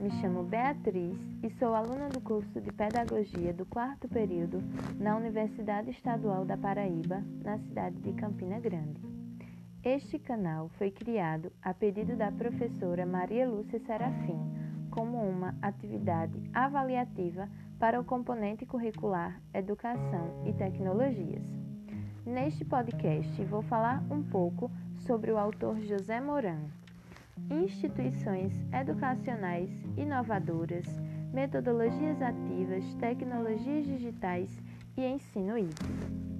Me chamo Beatriz e sou aluna do curso de Pedagogia do quarto período na Universidade Estadual da Paraíba, na cidade de Campina Grande. Este canal foi criado a pedido da professora Maria Lúcia Serafim como uma atividade avaliativa para o componente curricular Educação e Tecnologias. Neste podcast, vou falar um pouco sobre o autor José Moran. Instituições educacionais inovadoras, metodologias ativas, tecnologias digitais e ensino híbrido.